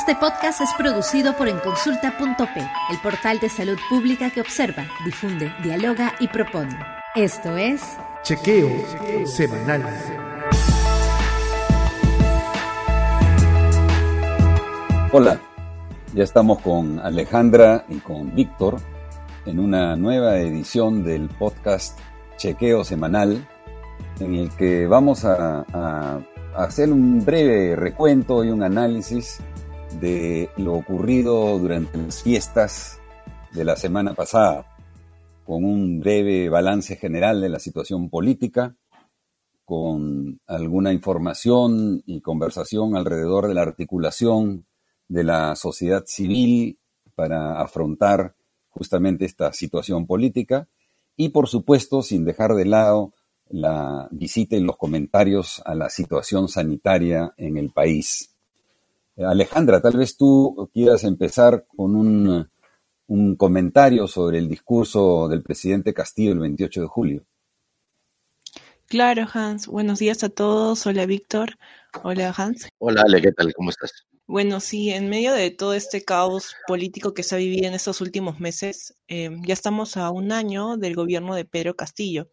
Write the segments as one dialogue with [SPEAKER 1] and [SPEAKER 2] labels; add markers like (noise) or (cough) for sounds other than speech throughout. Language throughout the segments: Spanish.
[SPEAKER 1] Este podcast es producido por enconsulta.p, el portal de salud pública que observa, difunde, dialoga y propone. Esto es
[SPEAKER 2] Chequeo Semanal.
[SPEAKER 3] Hola, ya estamos con Alejandra y con Víctor en una nueva edición del podcast Chequeo Semanal, en el que vamos a, a hacer un breve recuento y un análisis de lo ocurrido durante las fiestas de la semana pasada, con un breve balance general de la situación política, con alguna información y conversación alrededor de la articulación de la sociedad civil para afrontar justamente esta situación política y por supuesto sin dejar de lado la visita y los comentarios a la situación sanitaria en el país. Alejandra, tal vez tú quieras empezar con un, un comentario sobre el discurso del presidente Castillo el 28 de julio.
[SPEAKER 4] Claro, Hans. Buenos días a todos. Hola, Víctor. Hola, Hans.
[SPEAKER 5] Hola, Ale, ¿qué tal? ¿Cómo estás?
[SPEAKER 4] Bueno, sí, en medio de todo este caos político que se ha vivido en estos últimos meses, eh, ya estamos a un año del gobierno de Pedro Castillo.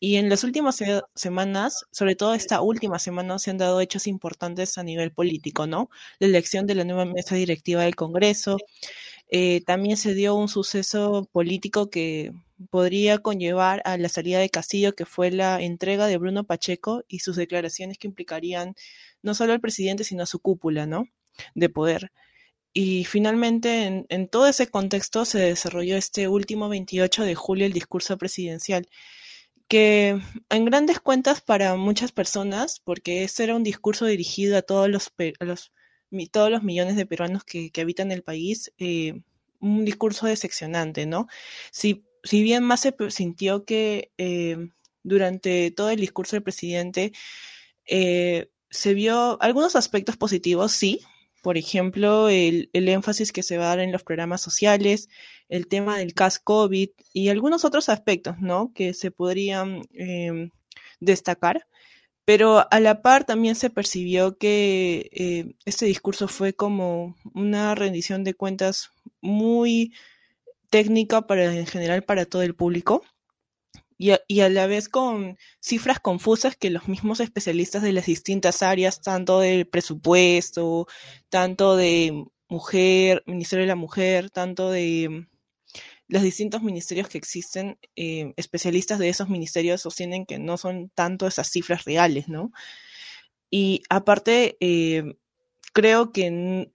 [SPEAKER 4] Y en las últimas se semanas, sobre todo esta última semana, se han dado hechos importantes a nivel político, ¿no? La elección de la nueva mesa directiva del Congreso. Eh, también se dio un suceso político que podría conllevar a la salida de Castillo, que fue la entrega de Bruno Pacheco y sus declaraciones que implicarían no solo al presidente, sino a su cúpula, ¿no? De poder. Y finalmente, en, en, todo ese contexto, se desarrolló este último 28 de julio el discurso presidencial, que en grandes cuentas para muchas personas, porque ese era un discurso dirigido a todos los, a los, todos los millones de peruanos que, que habitan el país, eh, un discurso decepcionante, ¿no? Si, si bien más se sintió que eh, durante todo el discurso del presidente eh, se vio algunos aspectos positivos, sí, por ejemplo, el, el, énfasis que se va a dar en los programas sociales, el tema del CAS COVID y algunos otros aspectos, ¿no? Que se podrían eh, destacar. Pero a la par también se percibió que eh, este discurso fue como una rendición de cuentas muy técnica para en general para todo el público y a, y a, la vez con cifras confusas que los mismos especialistas de las distintas áreas, tanto del presupuesto, tanto de mujer, Ministerio de la Mujer, tanto de los distintos ministerios que existen, eh, especialistas de esos ministerios sostienen que no son tanto esas cifras reales, ¿no? Y aparte, eh, creo que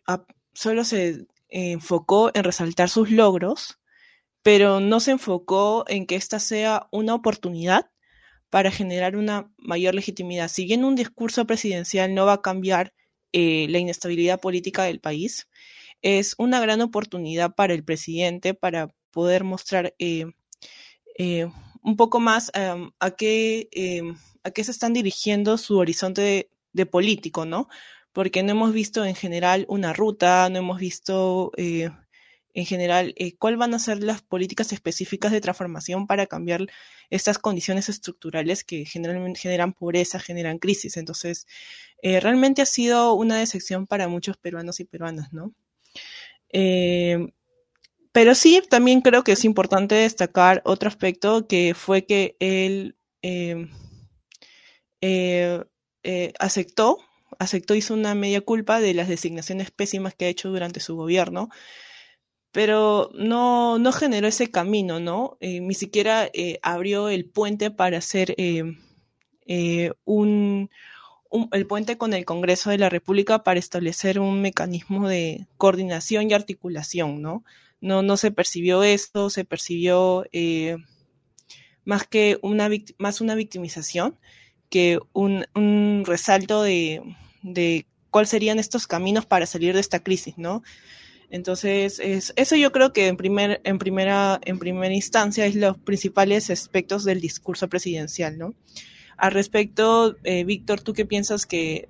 [SPEAKER 4] solo se enfocó en resaltar sus logros, pero no se enfocó en que esta sea una oportunidad para generar una mayor legitimidad. Si bien un discurso presidencial no va a cambiar eh, la inestabilidad política del país, es una gran oportunidad para el presidente para poder mostrar eh, eh, un poco más um, a, qué, a qué se están dirigiendo su horizonte de, político, ¿no? Porque no hemos visto en general una ruta, no hemos visto en general, eh, cuáles van a ser las políticas específicas de transformación para cambiar estas condiciones estructurales que generalmente generan pobreza, generan crisis. Entonces, eh, realmente ha sido una decepción para muchos peruanos y peruanas, ¿no? Eh, pero sí, también creo que es importante destacar otro aspecto que fue que él aceptó, aceptó, hizo una media culpa de las designaciones pésimas que ha hecho durante su gobierno pero no, no generó ese camino, ¿no? Eh, ni siquiera eh, abrió el puente para hacer eh, eh un, un, el puente con el Congreso de la República para establecer un mecanismo de coordinación y articulación, ¿no? No, no se percibió esto, se percibió eh, más que una, más una victimización que un, un resalto de, de cuáles serían estos caminos para salir de esta crisis, ¿no? Entonces, es, eso yo creo que en, primer, en, primera, en primera instancia es los principales aspectos del discurso presidencial, ¿no? Al respecto, eh, Víctor, ¿tú qué piensas que,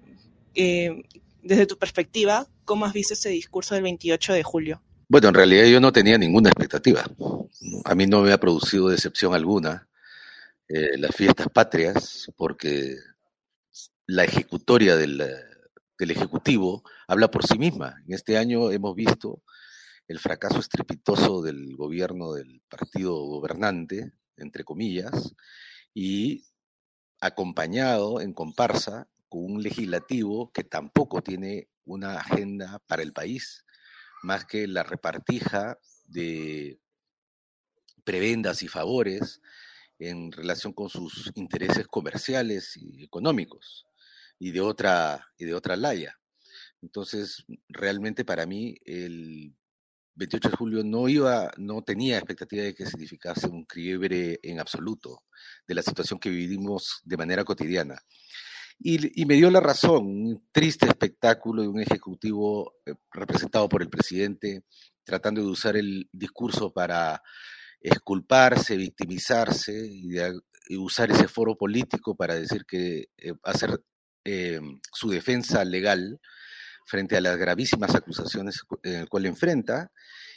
[SPEAKER 4] desde tu perspectiva, cómo has visto ese discurso del 28 de julio?
[SPEAKER 5] Bueno, en realidad yo no tenía ninguna expectativa. A mí no me ha producido decepción alguna eh, las fiestas patrias, porque la ejecutoria del, del Ejecutivo habla por sí misma. En este año hemos visto el fracaso estrepitoso del gobierno del partido gobernante, entre comillas, y acompañado en comparsa con un legislativo que tampoco tiene una agenda para el país, más que la repartija de prebendas y favores en relación con sus intereses comerciales y económicos y de otra y de otra laya. Entonces, realmente para mí el 28 de julio no iba, no tenía expectativa de que significase un quiebre en absoluto de la situación que vivimos de manera cotidiana. Y, me dio la razón, un triste espectáculo de un ejecutivo eh, representado por el presidente tratando de usar el discurso para esculparse, victimizarse y, usar ese foro político para decir que eh, hacer eh, su defensa legal frente a las gravísimas acusaciones en el cual enfrenta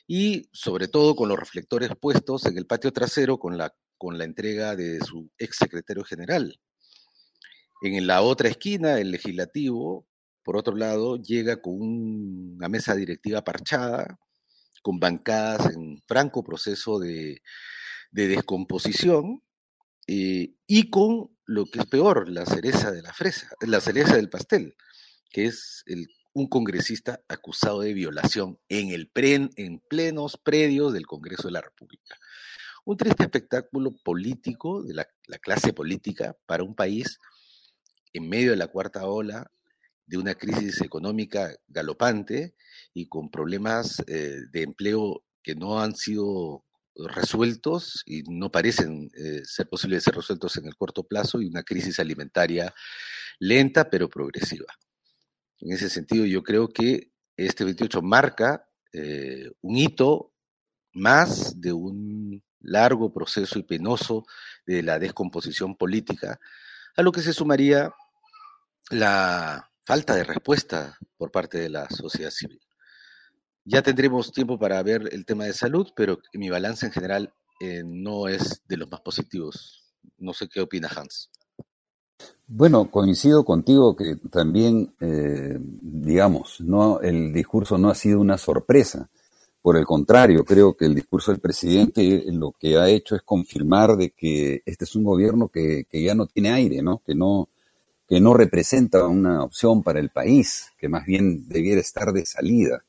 [SPEAKER 5] y sobre todo con los reflectores puestos en el patio trasero con la, con la entrega de su ex secretario general. En la otra esquina, el legislativo, por otro lado, llega con una mesa directiva parchada, con bancadas en franco proceso de, descomposición eh, y con lo que es peor, la cereza de la fresa, la cereza del pastel, que es un congresista acusado de violación en, el en plenos predios del Congreso de la República. Un triste espectáculo político de la, clase política para un país en medio de la cuarta ola de una crisis económica galopante y con problemas eh, de empleo que no han sido resueltos y no parecen eh, ser posibles de ser resueltos en el corto plazo y una crisis alimentaria lenta pero progresiva. En ese sentido, yo creo que este 28 marca eh, un hito más de un largo proceso y penoso de la descomposición política, a lo que se sumaría la falta de respuesta por parte de la sociedad civil. Ya tendremos tiempo para ver el tema de salud, pero mi balance en general eh, no es de los más positivos. No sé qué opina Hans.
[SPEAKER 3] Bueno, coincido contigo que también, eh, digamos, no, el discurso no ha sido una sorpresa. Por el contrario, creo que el discurso del presidente lo que ha hecho es confirmar de que este es un gobierno que, ya no tiene aire, ¿no? Que no, que no representa una opción para el país, que más bien debiera estar de salida.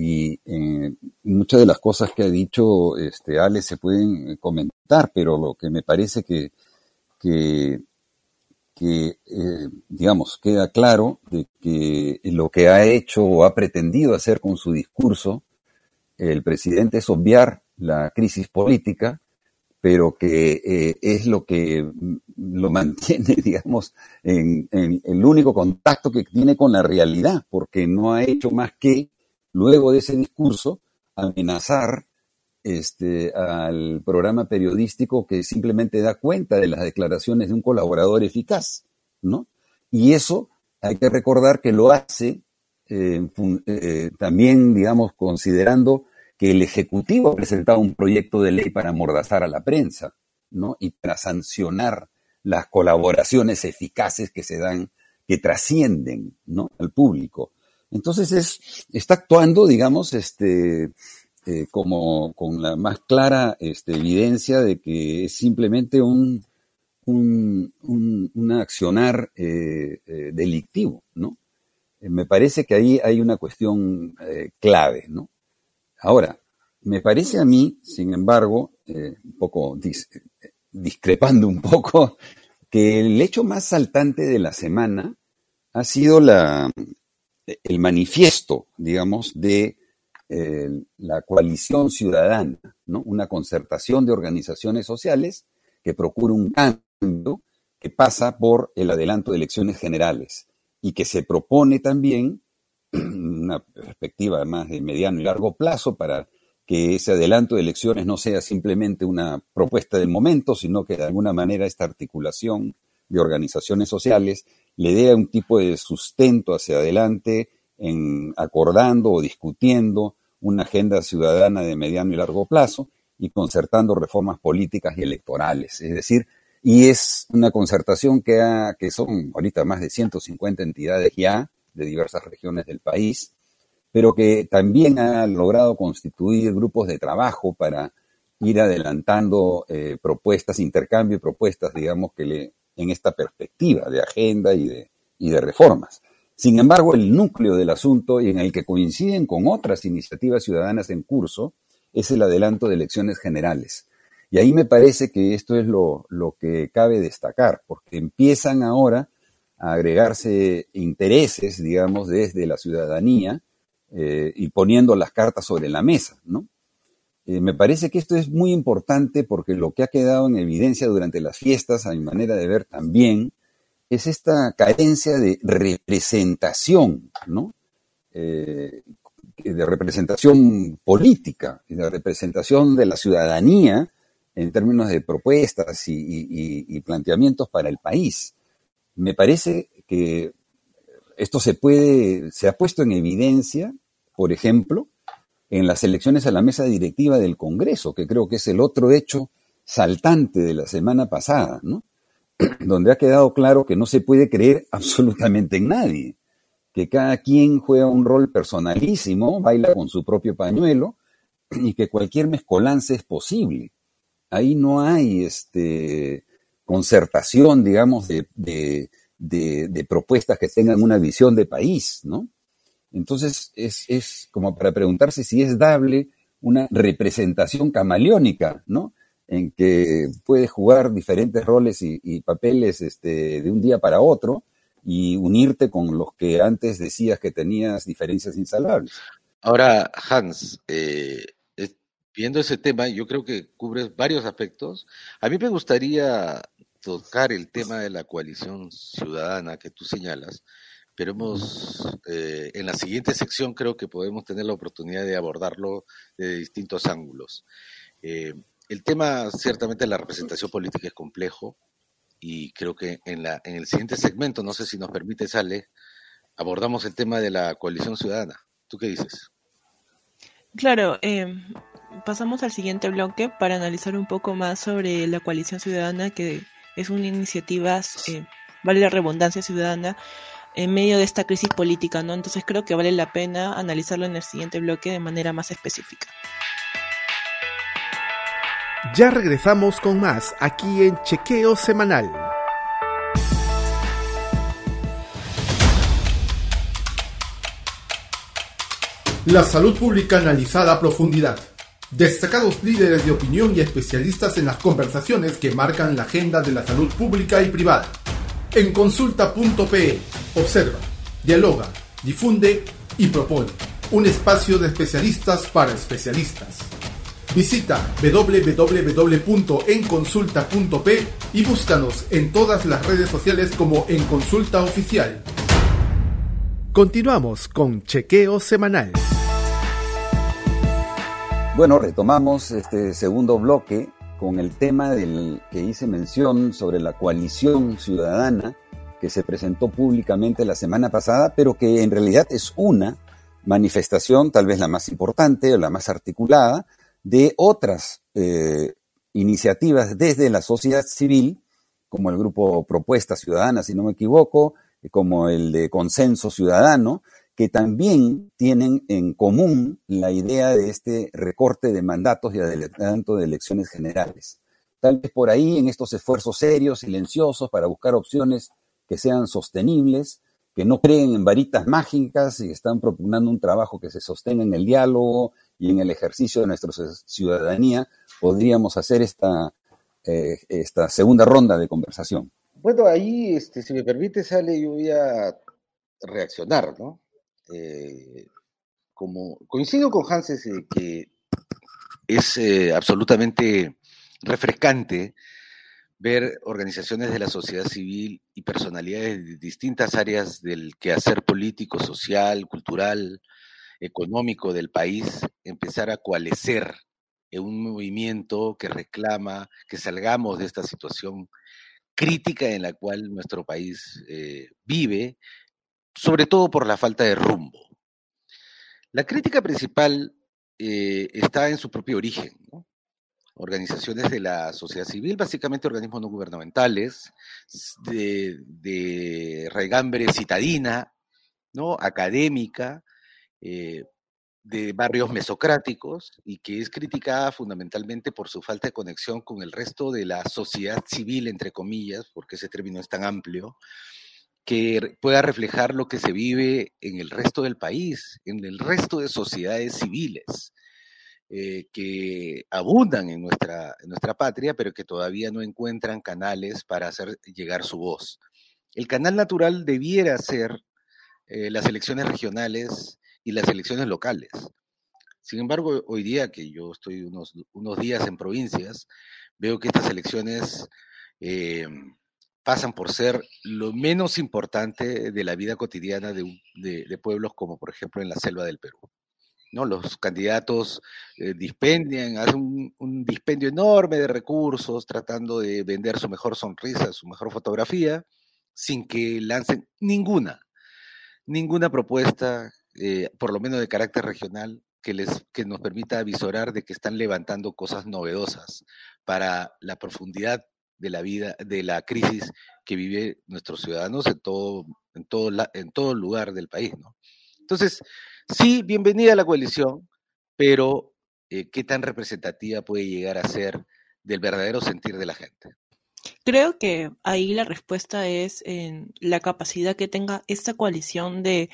[SPEAKER 3] Y eh, muchas de las cosas que ha dicho este, Ale se pueden comentar, pero lo que me parece que, que eh, digamos, queda claro de que lo que ha hecho o ha pretendido hacer con su discurso el presidente es obviar la crisis política, pero que eh, es lo que lo mantiene, (laughs) digamos, en, en, el único contacto que tiene con la realidad, porque no ha hecho más que, luego de ese discurso, amenazar este, al programa periodístico que simplemente da cuenta de las declaraciones de un colaborador eficaz, ¿no? Y eso hay que recordar que lo hace eh, eh, también, digamos, considerando que el Ejecutivo ha presentado un proyecto de ley para amordazar a la prensa, ¿no? Y para sancionar las colaboraciones eficaces que se dan, que trascienden, ¿no? Al público. Entonces es, está actuando, digamos, este, eh, como con la más clara este, evidencia de que es simplemente un, un, accionar eh, eh, delictivo, ¿no? me parece que ahí hay una cuestión clave, ¿no? Ahora, me parece a mí, sin embargo, un poco discrepando un poco, que el hecho más saltante de la semana ha sido la, el manifiesto, digamos, de la coalición ciudadana, ¿no? una concertación de organizaciones sociales que procura un cambio que pasa por el adelanto de elecciones generales y que se propone también (clears throat) una perspectiva más de mediano y largo plazo para que ese adelanto de elecciones no sea simplemente una propuesta del momento, sino que de alguna manera esta articulación de organizaciones sociales le dé un tipo de sustento hacia adelante en acordando o discutiendo una agenda ciudadana de mediano y largo plazo y concertando reformas políticas y electorales. Es decir, y es una concertación que, ha, que son ahorita más de 150 entidades ya de diversas regiones del país, pero que también ha logrado constituir grupos de trabajo para ir adelantando eh, propuestas, intercambio y propuestas, digamos, que le, en esta perspectiva de agenda y de, y de reformas. Sin embargo, el núcleo del asunto y en el que coinciden con otras iniciativas ciudadanas en curso es el adelanto de elecciones generales. Y ahí me parece que esto es lo, lo que cabe destacar, porque empiezan ahora a agregarse intereses, digamos, desde la ciudadanía eh, y poniendo las cartas sobre la mesa, ¿no? Eh, me parece que esto es muy importante porque lo que ha quedado en evidencia durante las fiestas, a mi manera de ver también, es esta carencia de representación, ¿no? Eh, de representación política, de representación de la ciudadanía en términos de propuestas y, planteamientos para el país. Me parece que esto se puede, se ha puesto en evidencia, por ejemplo, en las elecciones a la mesa directiva del Congreso, que creo que es el otro hecho saltante de la semana pasada, ¿no? (clears throat) donde ha quedado claro que no se puede creer (laughs) absolutamente en nadie, que cada quien juega un rol personalísimo, baila con su propio pañuelo (clears throat) y que cualquier mezcolance es posible. Ahí no hay este, concertación, digamos, de, de, propuestas que tengan una visión de país, ¿no? Entonces es, es como para preguntarse si es dable una representación camaleónica, ¿no? en que puedes jugar diferentes roles y, papeles este, de un día para otro y unirte con los que antes decías que tenías diferencias insalables.
[SPEAKER 5] Ahora, Hans, eh, viendo ese tema, yo creo que cubres varios aspectos. A mí me gustaría tocar el tema de la coalición ciudadana que tú señalas, pero hemos, eh, en la siguiente sección creo que podemos tener la oportunidad de abordarlo de distintos ángulos. Eh, el tema, ciertamente, de la representación política es complejo y creo que en, la, en el siguiente segmento, no sé si nos permite, Sale, abordamos el tema de la coalición ciudadana. ¿Tú qué dices?
[SPEAKER 4] Claro, eh, pasamos al siguiente bloque para analizar un poco más sobre la coalición ciudadana, que es una iniciativa, eh, vale la redundancia ciudadana, en medio de esta crisis política, ¿no? Entonces creo que vale la pena analizarlo en el siguiente bloque de manera más específica.
[SPEAKER 2] Ya regresamos con más aquí en Chequeo Semanal. La salud pública analizada a profundidad. Destacados líderes de opinión y especialistas en las conversaciones que marcan la agenda de la salud pública y privada. En consulta.pe, observa, dialoga, difunde y propone. Un espacio de especialistas para especialistas. Visita www.enconsulta.p y búscanos en todas las redes sociales como En Consulta Oficial. Continuamos con Chequeo Semanal.
[SPEAKER 3] Bueno, retomamos este segundo bloque con el tema del que hice mención sobre la coalición ciudadana que se presentó públicamente la semana pasada, pero que en realidad es una manifestación, tal vez la más importante o la más articulada, de otras eh, iniciativas desde la sociedad civil, como el grupo Propuesta Ciudadana, si no me equivoco, como el de Consenso Ciudadano, que también tienen en común la idea de este recorte de mandatos y adelanto de elecciones generales. Tal vez por ahí, en estos esfuerzos serios, silenciosos, para buscar opciones que sean sostenibles, que no creen en varitas mágicas y están propugnando un trabajo que se sostenga en el diálogo, y en el ejercicio de nuestra ciudadanía podríamos hacer esta, eh, esta segunda ronda de conversación.
[SPEAKER 5] Bueno, ahí, este, si me permite, Sale, yo voy a reaccionar, ¿no? Eh, como coincido con Hanses que es eh, absolutamente refrescante ver organizaciones de la sociedad civil y personalidades de distintas áreas del quehacer político, social, cultural, económico del país empezar a coalescer en un movimiento que reclama que salgamos de esta situación crítica en la cual nuestro país eh, vive, sobre todo por la falta de rumbo. La crítica principal eh, está en su propio origen. Organizaciones de la sociedad civil, básicamente organismos no gubernamentales, de, de raigambre citadina, ¿no? académica, eh, de barrios mesocráticos y que es criticada fundamentalmente por su falta de conexión con el resto de la sociedad civil, entre comillas, porque ese término es tan amplio, que pueda reflejar lo que se vive en el resto del país, en el resto de sociedades civiles. Eh, que abundan en nuestra, patria, pero que todavía no encuentran canales para hacer llegar su voz. El canal natural debiera ser eh, las elecciones regionales y las elecciones locales. Sin embargo, hoy día que yo estoy unos, días en provincias, veo que estas elecciones eh, pasan por ser lo menos importante de la vida cotidiana de pueblos como por ejemplo en la selva del Perú. ¿No? Los candidatos eh, dispendian, hacen un, dispendio enorme de recursos tratando de vender su mejor sonrisa, su mejor fotografía, sin que lancen ninguna, ninguna propuesta, eh, por lo menos de carácter regional, que, les, que nos permita avisorar de que están levantando cosas novedosas para la profundidad de la vida, de la crisis que vive nuestros ciudadanos en todo, en todo, en todo lugar del país, ¿no? Entonces, Sí, bienvenida a la coalición, pero eh, ¿qué tan representativa puede llegar a ser del verdadero sentir de la gente?
[SPEAKER 4] Creo que ahí la respuesta es en la capacidad que tenga esta coalición de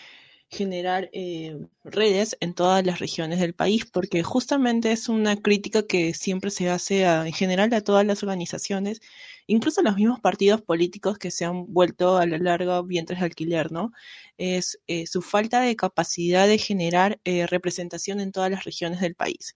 [SPEAKER 4] generar eh, redes en todas las regiones del país, porque justamente es una crítica que siempre se hace en general a todas las organizaciones, incluso los mismos partidos políticos que se han vuelto a la larga vientres de alquiler, ¿no? Es eh, su falta de capacidad de generar eh, representación en todas las regiones del país.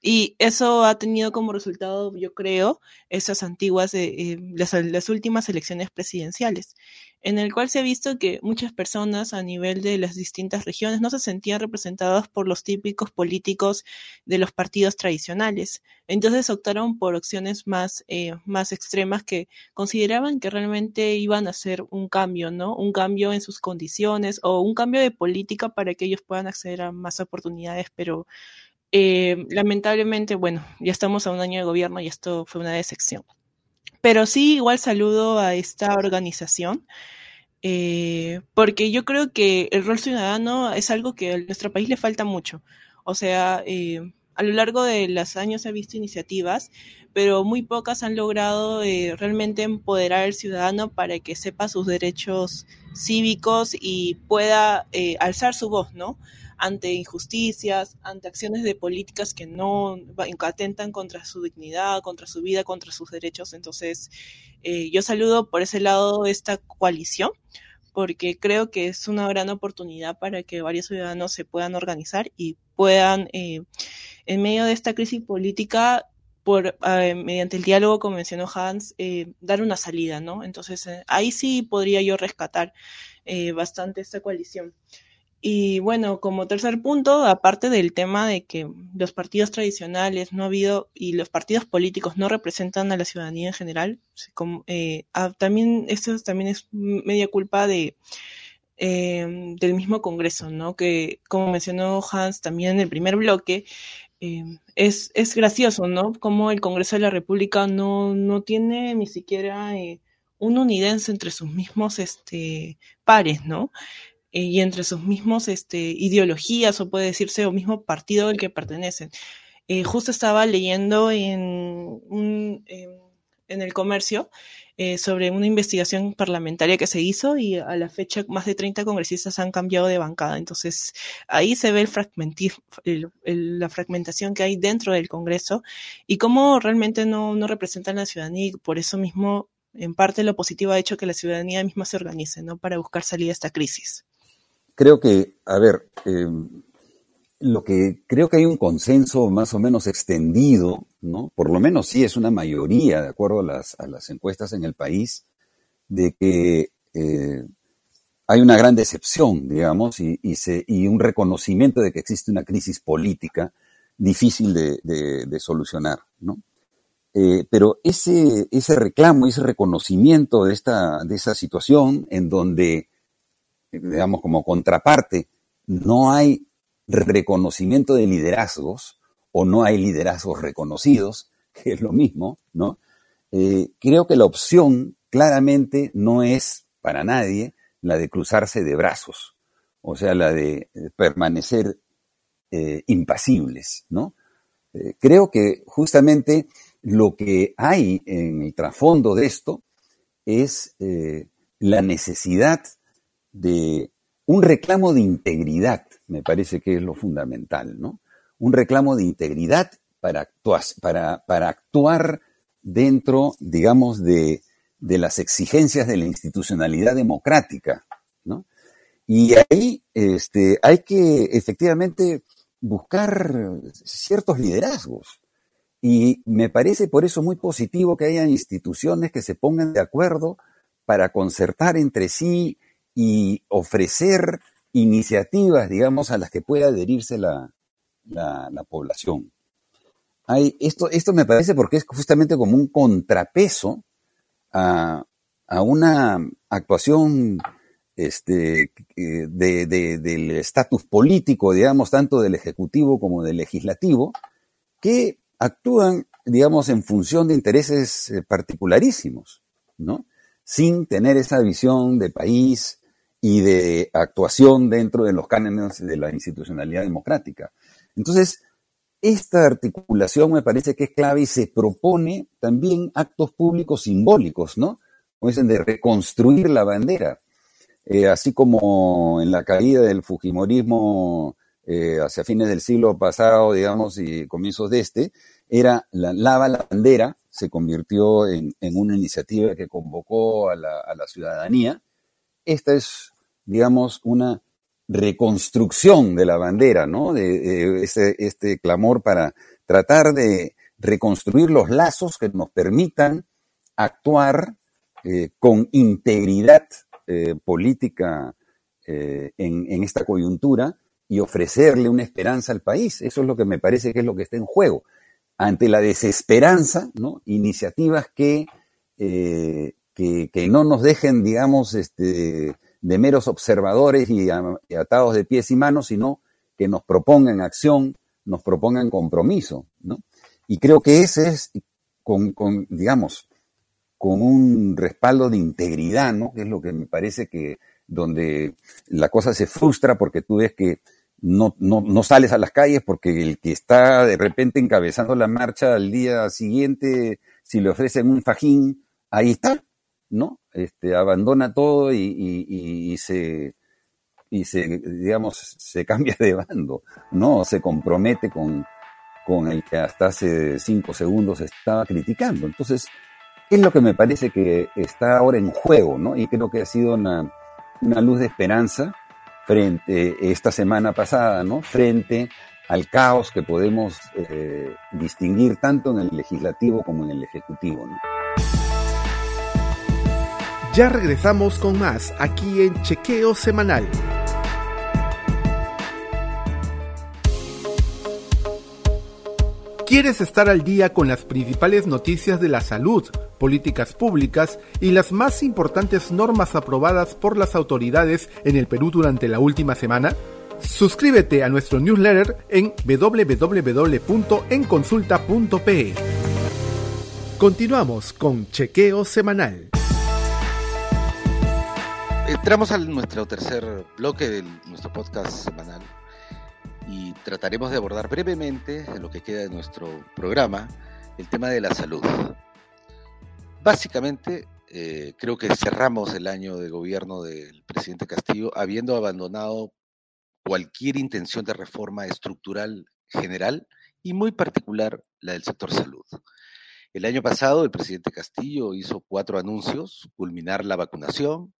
[SPEAKER 4] Y eso ha tenido como resultado, yo creo, esas antiguas, eh, las, las, últimas elecciones presidenciales, en el cual se ha visto que muchas personas a nivel de las distintas regiones no se sentían representadas por los típicos políticos de los partidos tradicionales. Entonces optaron por opciones más, eh, más extremas que consideraban que realmente iban a hacer un cambio, ¿no? Un cambio en sus condiciones o un cambio de política para que ellos puedan acceder a más oportunidades, pero eh, lamentablemente, bueno, ya estamos a un año de gobierno y esto fue una decepción. Pero sí, igual saludo a esta organización, eh, porque yo creo que el rol ciudadano es algo que a nuestro país le falta mucho. O sea, eh, a lo largo de los años se ha visto iniciativas, pero muy pocas han logrado realmente empoderar al ciudadano para que sepa sus derechos cívicos y pueda alzar su voz, ¿no? Ante injusticias, ante acciones de políticas que no atentan contra su dignidad, contra su vida, contra sus derechos. Entonces, eh, yo saludo por ese lado esta coalición porque creo que es una gran oportunidad para que varios ciudadanos se puedan organizar y puedan, eh, en medio de esta crisis política, por, eh, mediante el diálogo, como mencionó Hans, dar una salida, ¿no? Entonces, ahí sí podría yo rescatar bastante esta coalición. Y bueno, como tercer punto, aparte del tema de que los partidos tradicionales no ha habido y los partidos políticos no representan a la ciudadanía en general, eh, ah, también esto también es media culpa de em, del mismo Congreso, ¿no? Que como mencionó Hans también en el primer bloque, em, es, es gracioso, ¿no? Como el Congreso de la República no, no tiene ni siquiera eh, un unidense entre sus mismos este, pares, ¿no? Eh, y entre sus mismos este, ideologías o puede decirse o mismo partido al que pertenecen. Eh, justo estaba leyendo en, en, el comercio eh, sobre una investigación parlamentaria que se hizo y a la fecha más de 30 congresistas han cambiado de bancada. Entonces ahí se ve el, la fragmentación que hay dentro del Congreso y cómo realmente no, no representan a la ciudadanía y por eso mismo en parte lo positivo ha hecho que la ciudadanía misma se organice, ¿no? Para buscar salida a esta crisis
[SPEAKER 3] creo que, a ver, eh, lo que creo que hay un consenso más o menos extendido, ¿no? Por lo menos sí es una mayoría, de acuerdo a las, a las encuestas en el país, de que eh, hay una gran decepción, digamos, y, se, y, un reconocimiento de que existe una crisis política difícil de, de, solucionar, ¿no? Eh, pero ese, ese reclamo, ese reconocimiento de, esta, de esa situación en donde digamos, como contraparte, no hay reconocimiento de liderazgos o no hay liderazgos reconocidos, (laughs) que es lo mismo, ¿no? Eh, creo que la opción claramente no es para nadie la de cruzarse de brazos, o sea, la de permanecer eh, impasibles, ¿no? Eh, creo que justamente lo que hay en el trasfondo de esto es la necesidad de un reclamo de integridad, me parece que es lo fundamental, ¿no? Un reclamo de integridad para, para, para actuar dentro, digamos, de, de, las exigencias de la institucionalidad democrática, ¿no? Y ahí este, hay que efectivamente buscar ciertos liderazgos. Y me parece por eso muy positivo que haya instituciones que se pongan de acuerdo para concertar entre sí y ofrecer iniciativas, digamos, a las que pueda adherirse la, población. Hay, esto, esto me parece porque es justamente como un contrapeso a, a una actuación este, de, del estatus político, digamos, tanto del Ejecutivo como del Legislativo, que actúan, digamos, en función de intereses eh, particularísimos, ¿no? Sin tener esa visión de país y de actuación dentro de los cánones de la institucionalidad democrática. Entonces, esta articulación me parece que es clave y se propone también actos públicos simbólicos, ¿no? Como dicen, de reconstruir la bandera. Eh, así como en la caída del Fujimorismo eh, hacia fines del siglo pasado, digamos, y comienzos de este, era la lava la bandera, se convirtió en, una iniciativa que convocó a la, ciudadanía. Esta es, digamos, una reconstrucción de la bandera, ¿no? De, este, este clamor para tratar de reconstruir los lazos que nos permitan actuar eh, con integridad eh, política eh, en, esta coyuntura y ofrecerle una esperanza al país. Eso es lo que me parece que es lo que está en juego. Ante la desesperanza, ¿no? iniciativas que, que, no nos dejen, digamos, este, de meros observadores y, atados de pies y manos, sino que nos propongan acción, nos propongan compromiso. ¿no? Y creo que ese es, con, con digamos, con un respaldo de integridad, ¿no? Que es lo que me parece que donde la cosa se frustra porque tú ves que no, no, sales a las calles porque el que está de repente encabezando la marcha al día siguiente, si le ofrecen un fajín, ahí está, ¿no? Este, abandona todo y, se, y se, digamos, se (laughs) cambia de bando, ¿no? Se compromete con, con el que hasta hace cinco segundos estaba criticando. Entonces, es lo que me parece que está ahora en juego, ¿no? Y creo que ha sido una, luz de esperanza frente, esta semana pasada, ¿no? Frente al caos que podemos eh, distinguir tanto en el legislativo como en el ejecutivo.
[SPEAKER 2] Ya regresamos con más aquí en Chequeo Semanal. ¿Quieres estar al día con las principales noticias de la salud, políticas públicas y las más importantes normas aprobadas por las autoridades en el Perú durante la última semana? Suscríbete a nuestro newsletter en www.enconsulta.pe. Continuamos con Chequeo Semanal.
[SPEAKER 5] Entramos a nuestro tercer bloque de nuestro podcast semanal y trataremos de abordar brevemente, en lo que queda de nuestro programa, el tema de la salud. Básicamente, eh, creo que cerramos el año de gobierno del presidente Castillo habiendo abandonado cualquier intención de reforma estructural general y muy particular la del sector salud. El año pasado el presidente Castillo hizo cuatro anuncios, culminar la vacunación,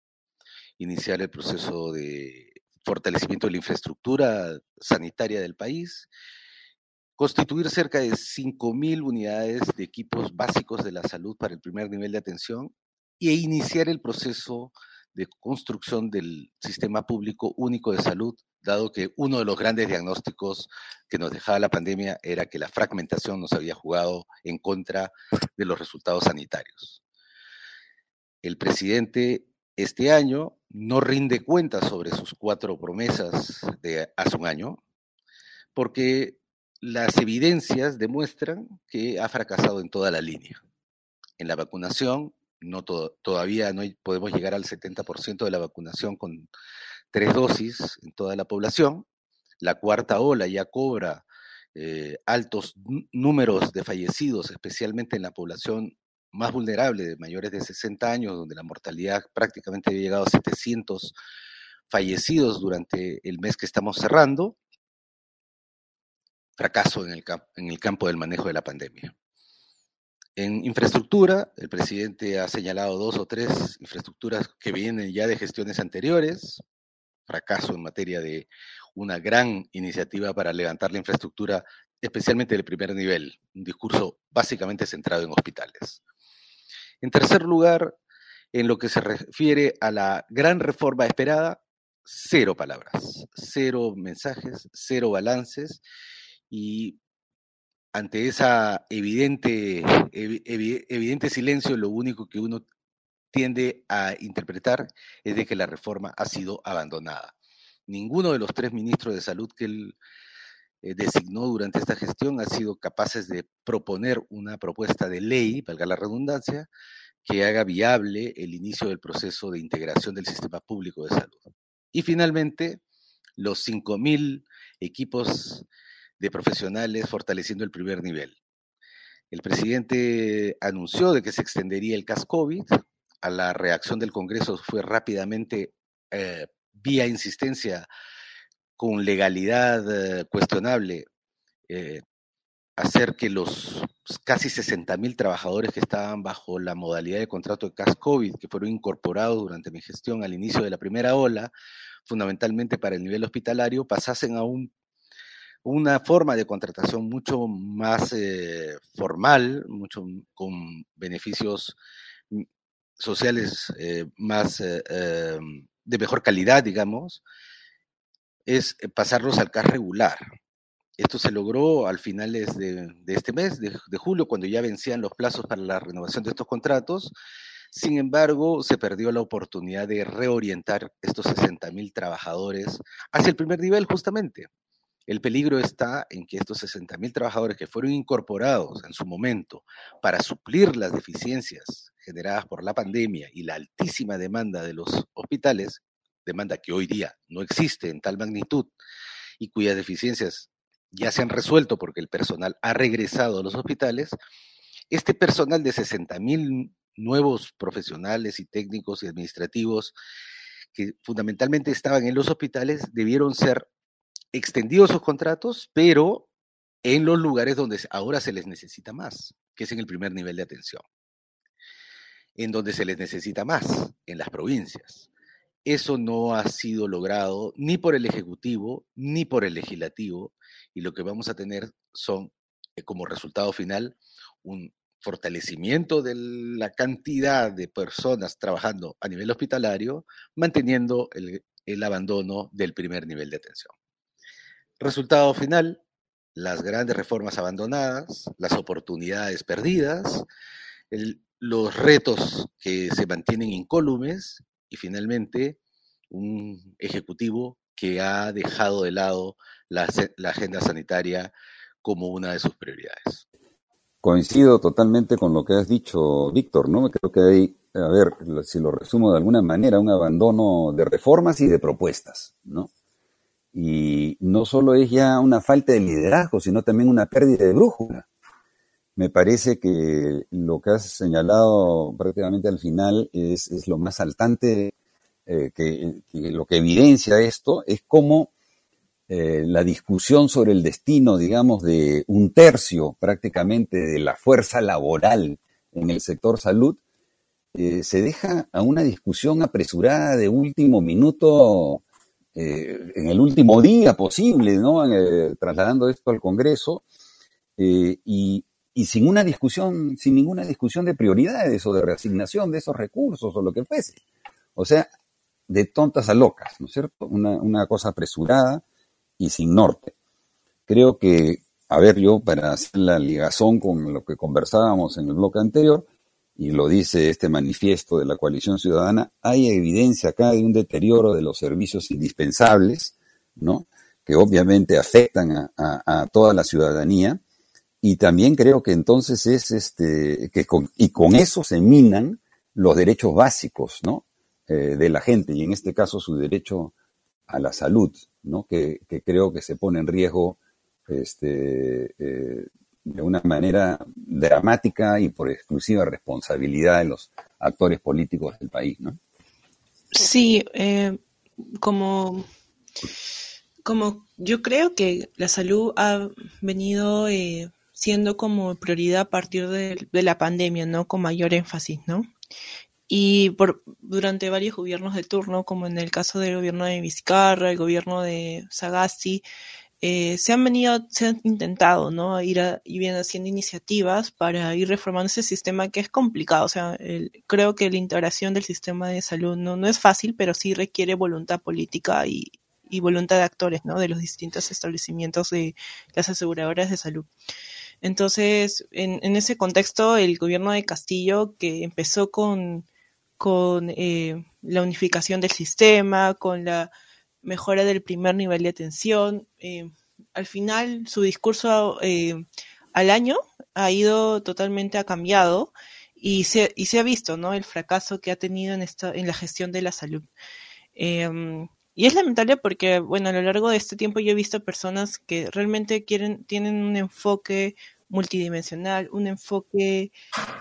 [SPEAKER 5] iniciar el proceso de fortalecimiento de la infraestructura sanitaria del país, constituir cerca de 5.000 unidades de equipos básicos de la salud para el primer nivel de atención e iniciar el proceso de construcción del sistema público único de salud, dado que uno de los grandes diagnósticos que nos dejaba la pandemia era que la fragmentación nos había jugado en contra de los resultados sanitarios. El presidente este año no rinde cuenta sobre sus cuatro promesas de hace un año, porque las evidencias demuestran que ha fracasado en toda la línea. En la vacunación, no todavía no podemos llegar al 70% de la vacunación con tres dosis en toda la población. La cuarta ola ya cobra eh, altos números de fallecidos, especialmente en la población más vulnerable de mayores de 60 años, donde la mortalidad prácticamente había llegado a 700 fallecidos durante el mes que estamos cerrando. Fracaso en el, en el campo del manejo de la pandemia. En infraestructura, el presidente ha señalado dos o tres infraestructuras que vienen ya de gestiones anteriores, fracaso en materia de una gran iniciativa para levantar la infraestructura, especialmente del primer nivel, un discurso básicamente centrado en hospitales. En tercer lugar, en lo que se refiere a la gran reforma esperada, cero palabras, cero mensajes, cero balances y ante esa evidente, silencio, lo único que uno tiende a interpretar es de que la reforma ha sido abandonada. Ninguno de los tres ministros de salud que él eh, designó durante esta gestión ha sido capaces de proponer una propuesta de ley, valga la redundancia, que haga viable el inicio del proceso de integración del sistema público de salud. Y finalmente, los 5.000 equipos de profesionales fortaleciendo el primer nivel. El presidente anunció de que se extendería el CAS COVID. A la reacción del Congreso fue rápidamente, eh, vía insistencia, con legalidad eh, cuestionable, eh, hacer que los casi 60 mil trabajadores que estaban bajo la modalidad de contrato de CAS COVID, que fueron incorporados durante mi gestión al inicio de la primera ola, fundamentalmente para el nivel hospitalario, pasasen a un, una forma de contratación mucho más eh, formal, mucho con beneficios sociales más em, de mejor calidad, digamos, es pasarlos al CAS regular. Esto se logró al finales de, este mes, de, julio, cuando ya vencían los plazos para la renovación de estos contratos. Sin embargo, se perdió la oportunidad de reorientar estos 60 mil trabajadores hacia el primer nivel, justamente. El peligro está en que estos 60 mil trabajadores que fueron incorporados en su momento para suplir las deficiencias generadas por la pandemia y la altísima demanda de los hospitales, demanda que hoy día no existe en tal magnitud y cuyas deficiencias ya se han resuelto porque el personal ha regresado a los hospitales, este personal de 60 mil nuevos profesionales y técnicos y administrativos que fundamentalmente estaban en los hospitales debieron ser extendidos sus contratos, pero en los lugares donde ahora se les necesita más, que es en el primer nivel de atención. En donde se les necesita más, en las provincias. Eso no ha sido logrado ni por el Ejecutivo ni por el Legislativo y lo que vamos a tener son eh, como resultado final un fortalecimiento de la cantidad de personas trabajando a nivel hospitalario, manteniendo el, abandono del primer nivel de atención. Resultado final, las grandes reformas abandonadas, las oportunidades perdidas, los retos que se mantienen incólumes y finalmente un ejecutivo que ha dejado de lado la, agenda sanitaria como una de sus prioridades.
[SPEAKER 3] Coincido totalmente con lo que has dicho, Víctor, ¿no? Creo que hay, a ver, si lo resumo de alguna manera, un abandono de reformas y de propuestas, ¿no? Y no solo es ya una falta de liderazgo, sino también una pérdida de brújula me parece que lo que has señalado prácticamente al final es, lo más saltante, eh, que, lo que evidencia esto es cómo eh, la discusión sobre el destino, digamos, de un tercio prácticamente de la fuerza laboral en el sector salud, eh, se deja a una discusión apresurada de último minuto, en el último día posible, ¿no? trasladando esto al Congreso. y, y sin una discusión, sin ninguna discusión de prioridades o de reasignación de esos recursos o lo que fuese. O sea, de tontas a locas, ¿no es cierto? Una, cosa apresurada y sin norte. Creo que, a ver, yo para hacer la ligazón con lo que conversábamos en el bloque anterior, y lo dice este manifiesto de la coalición ciudadana, hay evidencia acá de un deterioro de los servicios indispensables, ¿no? Que obviamente afectan a toda la ciudadanía y también creo que entonces es este, que con, y con eso se minan los derechos básicos, ¿no? Eh, de la gente, y en este caso su derecho a la salud, ¿no? que, creo que se pone en riesgo este, eh, de una manera dramática y por exclusiva responsabilidad de los actores políticos del país. ¿no?
[SPEAKER 4] Sí, eh, como, como yo creo que la salud ha venido eh, siendo como prioridad a partir de, de, la pandemia, ¿no? Con mayor énfasis, ¿no? Y por, durante varios gobiernos de turno, como en el caso del gobierno de Vizcarra, el gobierno de Sagasti, eh, se han venido, se han intentado, ¿no? Ir y bien haciendo iniciativas para ir reformando ese sistema que es complicado. O sea, creo que la integración del sistema de salud no, no es fácil, pero sí requiere voluntad política y, y voluntad de actores, ¿no? De los distintos establecimientos de las aseguradoras de salud. Entonces, en, en ese contexto, el gobierno de Castillo, que empezó con con eh, la unificación del sistema, con la mejora del primer nivel de atención. Eh, al final, su discurso eh, al año ha ido totalmente ha cambiado y se, y se ha visto ¿no? el fracaso que ha tenido en, esta, en la gestión de la salud. Em, y es lamentable porque, bueno, a lo largo de este tiempo yo he visto personas que realmente quieren, tienen un enfoque multidimensional, un enfoque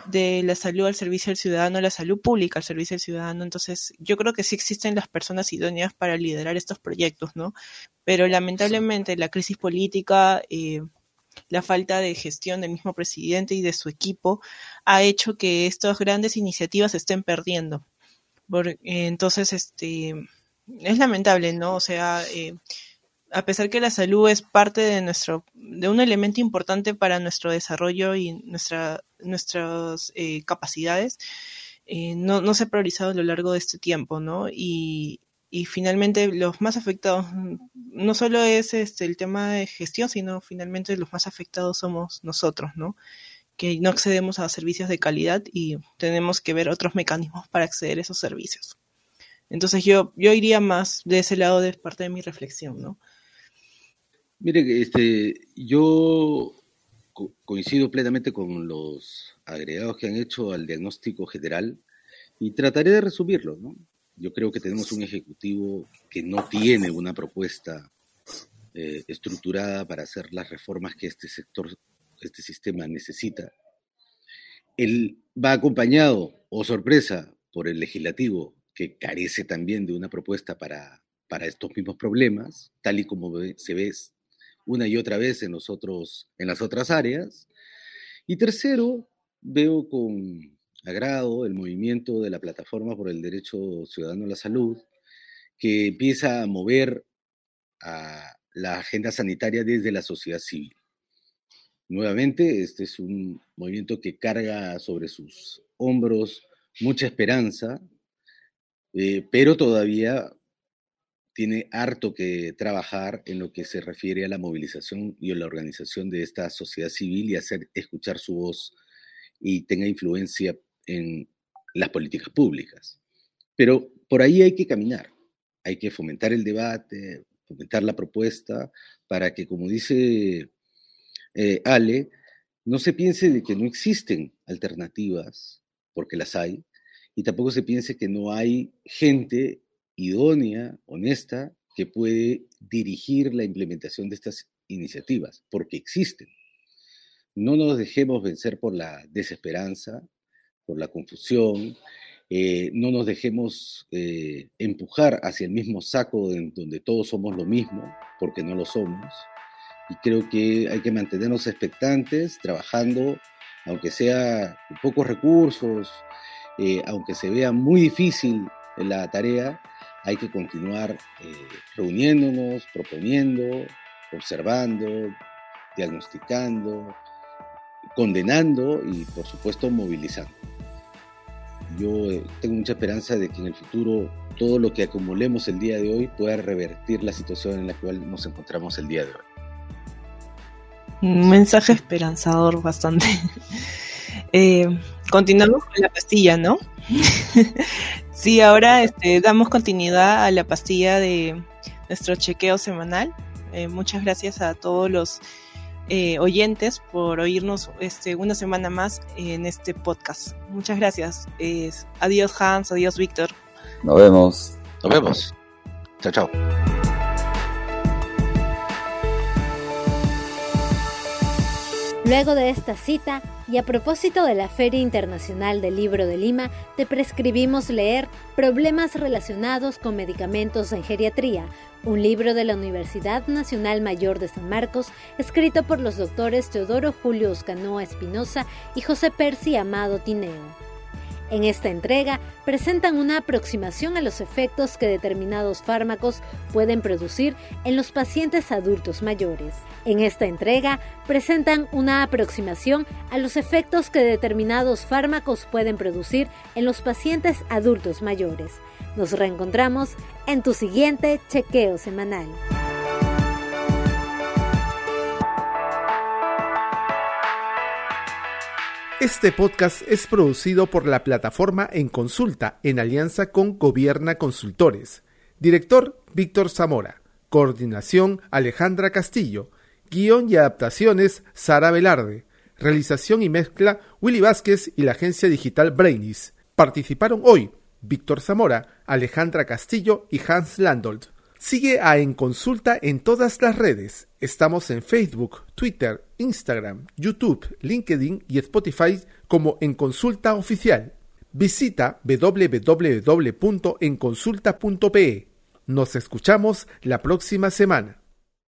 [SPEAKER 4] de la salud al servicio del ciudadano, la salud pública al servicio del ciudadano. Entonces, yo creo que sí existen las personas idóneas para liderar estos proyectos, ¿no? Pero lamentablemente la crisis política, eh, la falta de gestión del mismo presidente y de su equipo ha hecho que estas grandes iniciativas se estén perdiendo. entonces, este, es lamentable, ¿no? O sea, eh, a pesar que la salud es parte de nuestro, de un elemento importante para nuestro desarrollo y nuestra, nuestras eh, capacidades, eh, no, no se ha priorizado a lo largo de este tiempo, ¿no? Y, y finalmente los más afectados no solo es este el tema de gestión, sino finalmente los más afectados somos nosotros, ¿no? Que no accedemos a servicios de calidad y tenemos que ver otros mecanismos para acceder a esos servicios. Entonces yo, yo iría más de ese lado de parte de mi reflexión, ¿no?
[SPEAKER 5] Mire, este, yo coincido plenamente con los agregados que han hecho al diagnóstico general y trataré de resumirlo. ¿no? Yo creo que tenemos un ejecutivo que no tiene una propuesta eh, estructurada para hacer las reformas que este sector, este sistema necesita. Él va acompañado, o oh sorpresa, por el legislativo, que carece también de una propuesta para, para estos mismos problemas, tal y como se ve una y otra vez en, los en las otras áreas. Y tercero, veo con agrado el movimiento de la Plataforma por el Derecho Ciudadano a la Salud, que empieza a mover la agenda sanitaria desde la sociedad civil. Nuevamente, este es un movimiento que carga sobre sus hombros mucha esperanza, eh, pero todavía tiene harto que trabajar en lo que se refiere a la movilización y a la organización de esta sociedad civil y hacer escuchar su voz y tenga influencia en las políticas públicas. Pero por ahí hay que caminar, hay que fomentar el debate, fomentar la propuesta para que, como dice eh, Ale, no se piense de que no existen alternativas, porque las hay, y tampoco se piense que no hay gente idónea, honesta, que puede dirigir la implementación de estas iniciativas, porque existen. No nos dejemos vencer por la desesperanza, por la confusión, eh, no nos dejemos eh, empujar hacia el mismo saco en donde todos somos lo mismo, porque no lo somos. Y creo que hay que mantenernos expectantes, trabajando, aunque sea con pocos recursos, eh, aunque se vea muy difícil la tarea, hay que continuar eh, reuniéndonos, proponiendo, observando, diagnosticando, condenando y por supuesto movilizando. Yo eh, tengo mucha esperanza de que en el futuro todo lo que acumulemos el día de hoy pueda revertir la situación en la cual nos encontramos el día de hoy.
[SPEAKER 4] Un mensaje esperanzador bastante. (laughs) continuamos con la pastilla, ¿no? (laughs) sí, ahora este, damos continuidad a la pastilla de nuestro chequeo semanal. Eh, muchas gracias a todos los eh, oyentes por oírnos este, una semana más en este podcast. Muchas gracias. Adiós Hans, adiós Víctor.
[SPEAKER 3] Nos vemos.
[SPEAKER 5] Nos vemos. Chao, chao.
[SPEAKER 1] Luego de esta cita, y a propósito de la Feria Internacional del Libro de Lima, te prescribimos leer Problemas relacionados con medicamentos en geriatría, un libro de la Universidad Nacional Mayor de San Marcos, escrito por los doctores Teodoro Julio Oscanoa Espinosa y José Percy Amado Tineo. En esta entrega presentan una aproximación a los efectos que determinados fármacos pueden producir en los pacientes adultos mayores. En esta entrega presentan una aproximación a los efectos que determinados fármacos pueden producir en los pacientes adultos mayores. Nos reencontramos en tu siguiente chequeo semanal.
[SPEAKER 2] Este podcast es producido por la plataforma En Consulta en alianza con Gobierna Consultores. Director Víctor Zamora. Coordinación Alejandra Castillo. Guión y adaptaciones Sara Velarde. Realización y mezcla Willy Vázquez y la agencia digital Brainis. Participaron hoy Víctor Zamora, Alejandra Castillo y Hans Landolt. Sigue a En Consulta en todas las redes. Estamos en Facebook, Twitter, Instagram, YouTube, LinkedIn y Spotify como En Consulta Oficial. Visita www.enconsulta.pe. Nos escuchamos la próxima semana.